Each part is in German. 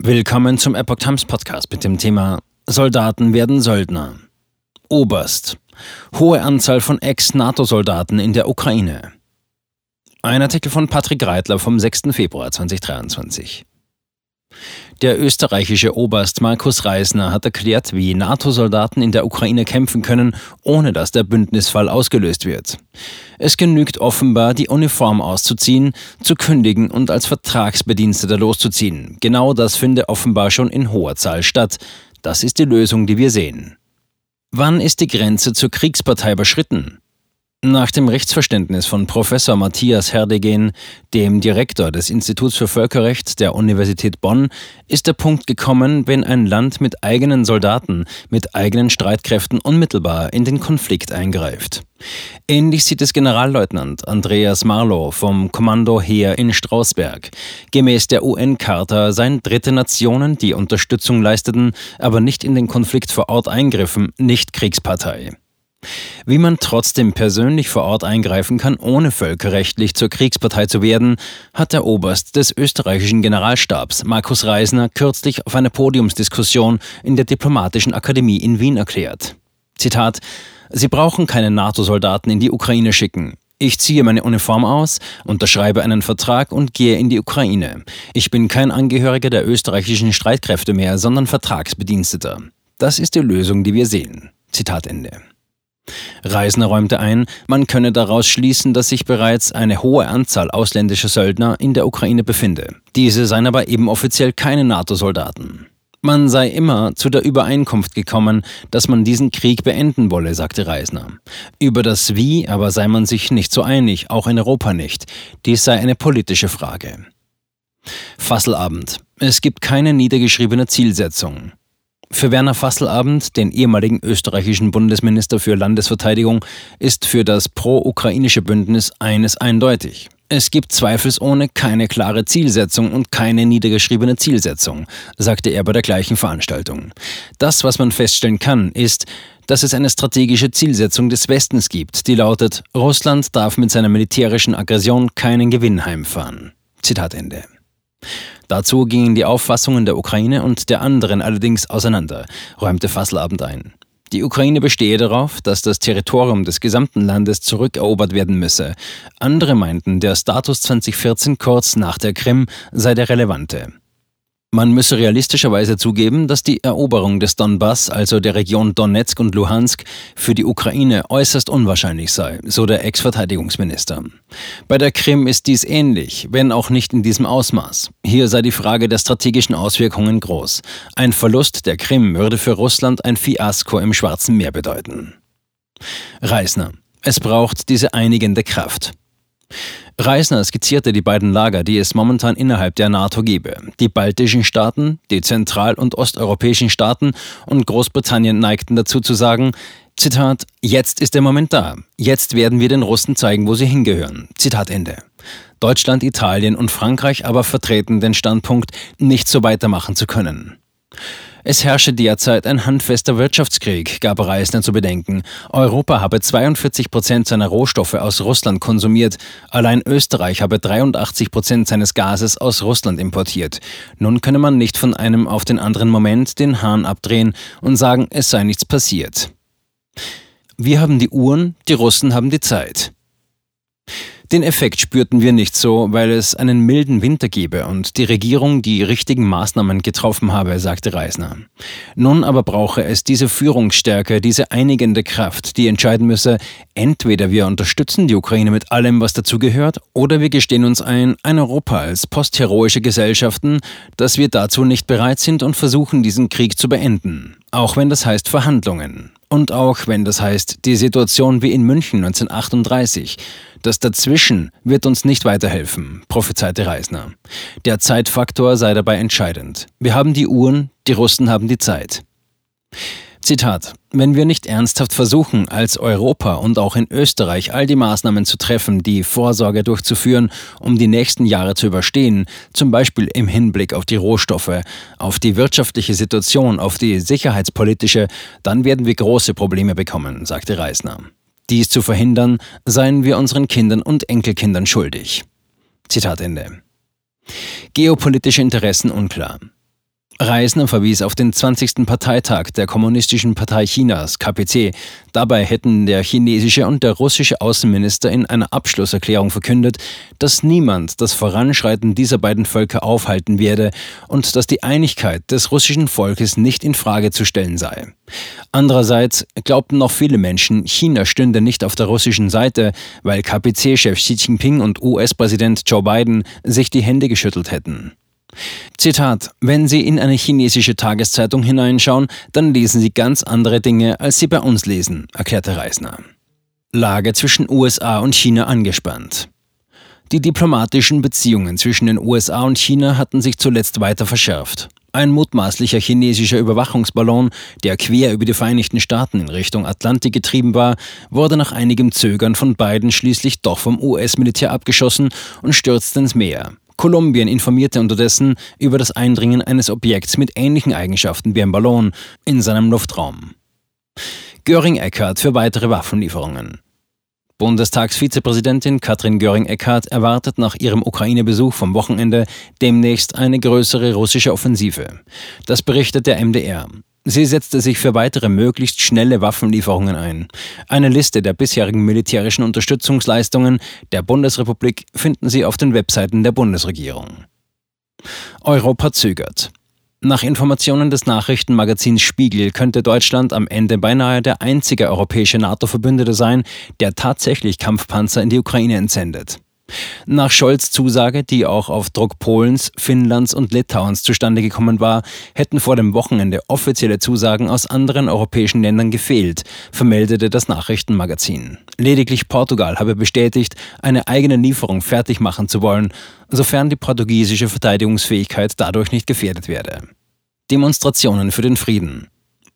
Willkommen zum Epoch Times Podcast mit dem Thema Soldaten werden Söldner. Oberst. Hohe Anzahl von Ex-NATO-Soldaten in der Ukraine. Ein Artikel von Patrick Reitler vom 6. Februar 2023. Der österreichische Oberst Markus Reisner hat erklärt, wie NATO-Soldaten in der Ukraine kämpfen können, ohne dass der Bündnisfall ausgelöst wird. Es genügt offenbar, die Uniform auszuziehen, zu kündigen und als Vertragsbediensteter loszuziehen. Genau das finde offenbar schon in hoher Zahl statt. Das ist die Lösung, die wir sehen. Wann ist die Grenze zur Kriegspartei überschritten? Nach dem Rechtsverständnis von Professor Matthias Herdegen, dem Direktor des Instituts für Völkerrecht der Universität Bonn, ist der Punkt gekommen, wenn ein Land mit eigenen Soldaten, mit eigenen Streitkräften unmittelbar in den Konflikt eingreift. Ähnlich sieht es Generalleutnant Andreas Marlow vom Kommando Heer in Strausberg. Gemäß der UN-Charta seien dritte Nationen, die Unterstützung leisteten, aber nicht in den Konflikt vor Ort eingriffen, nicht Kriegspartei. Wie man trotzdem persönlich vor Ort eingreifen kann, ohne völkerrechtlich zur Kriegspartei zu werden, hat der Oberst des österreichischen Generalstabs, Markus Reisner, kürzlich auf einer Podiumsdiskussion in der Diplomatischen Akademie in Wien erklärt. Zitat Sie brauchen keine NATO-Soldaten in die Ukraine schicken. Ich ziehe meine Uniform aus, unterschreibe einen Vertrag und gehe in die Ukraine. Ich bin kein Angehöriger der österreichischen Streitkräfte mehr, sondern Vertragsbediensteter. Das ist die Lösung, die wir sehen. Zitat Ende. Reisner räumte ein, man könne daraus schließen, dass sich bereits eine hohe Anzahl ausländischer Söldner in der Ukraine befinde. Diese seien aber eben offiziell keine NATO-Soldaten. Man sei immer zu der Übereinkunft gekommen, dass man diesen Krieg beenden wolle, sagte Reisner. Über das Wie aber sei man sich nicht so einig, auch in Europa nicht. Dies sei eine politische Frage. Fasselabend. Es gibt keine niedergeschriebene Zielsetzung. Für Werner Fasselabend, den ehemaligen österreichischen Bundesminister für Landesverteidigung, ist für das pro-ukrainische Bündnis eines eindeutig. Es gibt zweifelsohne keine klare Zielsetzung und keine niedergeschriebene Zielsetzung, sagte er bei der gleichen Veranstaltung. Das, was man feststellen kann, ist, dass es eine strategische Zielsetzung des Westens gibt, die lautet, Russland darf mit seiner militärischen Aggression keinen Gewinn heimfahren. Zitat Ende. Dazu gingen die Auffassungen der Ukraine und der anderen allerdings auseinander, räumte Fasselabend ein. Die Ukraine bestehe darauf, dass das Territorium des gesamten Landes zurückerobert werden müsse. Andere meinten, der Status 2014 kurz nach der Krim sei der relevante. Man müsse realistischerweise zugeben, dass die Eroberung des Donbass, also der Region Donetsk und Luhansk, für die Ukraine äußerst unwahrscheinlich sei, so der Ex-Verteidigungsminister. Bei der Krim ist dies ähnlich, wenn auch nicht in diesem Ausmaß. Hier sei die Frage der strategischen Auswirkungen groß. Ein Verlust der Krim würde für Russland ein Fiasko im Schwarzen Meer bedeuten. Reisner. Es braucht diese einigende Kraft. Reisner skizzierte die beiden Lager, die es momentan innerhalb der NATO gebe. Die baltischen Staaten, die zentral- und osteuropäischen Staaten und Großbritannien neigten dazu zu sagen, Zitat, jetzt ist der Moment da. Jetzt werden wir den Russen zeigen, wo sie hingehören. Zitat Ende. Deutschland, Italien und Frankreich aber vertreten den Standpunkt, nicht so weitermachen zu können. Es herrsche derzeit ein handfester Wirtschaftskrieg, gab Reisner zu bedenken. Europa habe 42 Prozent seiner Rohstoffe aus Russland konsumiert. Allein Österreich habe 83 Prozent seines Gases aus Russland importiert. Nun könne man nicht von einem auf den anderen Moment den Hahn abdrehen und sagen, es sei nichts passiert. Wir haben die Uhren, die Russen haben die Zeit. Den Effekt spürten wir nicht so, weil es einen milden Winter gebe und die Regierung die richtigen Maßnahmen getroffen habe, sagte Reisner. Nun aber brauche es diese Führungsstärke, diese einigende Kraft, die entscheiden müsse, entweder wir unterstützen die Ukraine mit allem, was dazugehört, oder wir gestehen uns ein, ein Europa als postheroische Gesellschaften, dass wir dazu nicht bereit sind und versuchen, diesen Krieg zu beenden. Auch wenn das heißt Verhandlungen. Und auch wenn das heißt, die Situation wie in München 1938, das Dazwischen wird uns nicht weiterhelfen, prophezeite Reisner. Der Zeitfaktor sei dabei entscheidend. Wir haben die Uhren, die Russen haben die Zeit. Zitat. Wenn wir nicht ernsthaft versuchen, als Europa und auch in Österreich all die Maßnahmen zu treffen, die Vorsorge durchzuführen, um die nächsten Jahre zu überstehen, zum Beispiel im Hinblick auf die Rohstoffe, auf die wirtschaftliche Situation, auf die sicherheitspolitische, dann werden wir große Probleme bekommen, sagte Reisner. Dies zu verhindern, seien wir unseren Kindern und Enkelkindern schuldig. Zitat Ende. Geopolitische Interessen unklar. Reisner verwies auf den 20. Parteitag der Kommunistischen Partei Chinas, KPC. Dabei hätten der chinesische und der russische Außenminister in einer Abschlusserklärung verkündet, dass niemand das Voranschreiten dieser beiden Völker aufhalten werde und dass die Einigkeit des russischen Volkes nicht in Frage zu stellen sei. Andererseits glaubten noch viele Menschen, China stünde nicht auf der russischen Seite, weil KPC-Chef Xi Jinping und US-Präsident Joe Biden sich die Hände geschüttelt hätten. Zitat, wenn Sie in eine chinesische Tageszeitung hineinschauen, dann lesen Sie ganz andere Dinge, als Sie bei uns lesen, erklärte Reisner. Lage zwischen USA und China angespannt. Die diplomatischen Beziehungen zwischen den USA und China hatten sich zuletzt weiter verschärft. Ein mutmaßlicher chinesischer Überwachungsballon, der quer über die Vereinigten Staaten in Richtung Atlantik getrieben war, wurde nach einigem Zögern von beiden schließlich doch vom US-Militär abgeschossen und stürzte ins Meer. Kolumbien informierte unterdessen über das Eindringen eines Objekts mit ähnlichen Eigenschaften wie ein Ballon in seinem Luftraum. Göring-Eckardt für weitere Waffenlieferungen. Bundestagsvizepräsidentin Katrin Göring-Eckardt erwartet nach ihrem Ukraine-Besuch vom Wochenende demnächst eine größere russische Offensive. Das berichtet der MDR. Sie setzte sich für weitere möglichst schnelle Waffenlieferungen ein. Eine Liste der bisherigen militärischen Unterstützungsleistungen der Bundesrepublik finden Sie auf den Webseiten der Bundesregierung. Europa zögert. Nach Informationen des Nachrichtenmagazins Spiegel könnte Deutschland am Ende beinahe der einzige europäische NATO-Verbündete sein, der tatsächlich Kampfpanzer in die Ukraine entsendet. Nach Scholz Zusage, die auch auf Druck Polens, Finnlands und Litauens zustande gekommen war, hätten vor dem Wochenende offizielle Zusagen aus anderen europäischen Ländern gefehlt, vermeldete das Nachrichtenmagazin. Lediglich Portugal habe bestätigt, eine eigene Lieferung fertig machen zu wollen, sofern die portugiesische Verteidigungsfähigkeit dadurch nicht gefährdet werde. Demonstrationen für den Frieden.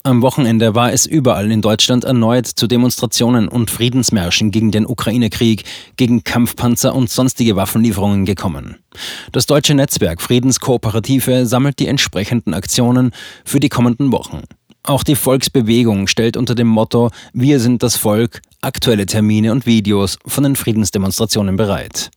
Am Wochenende war es überall in Deutschland erneut zu Demonstrationen und Friedensmärschen gegen den Ukraine-Krieg, gegen Kampfpanzer und sonstige Waffenlieferungen gekommen. Das deutsche Netzwerk Friedenskooperative sammelt die entsprechenden Aktionen für die kommenden Wochen. Auch die Volksbewegung stellt unter dem Motto Wir sind das Volk aktuelle Termine und Videos von den Friedensdemonstrationen bereit.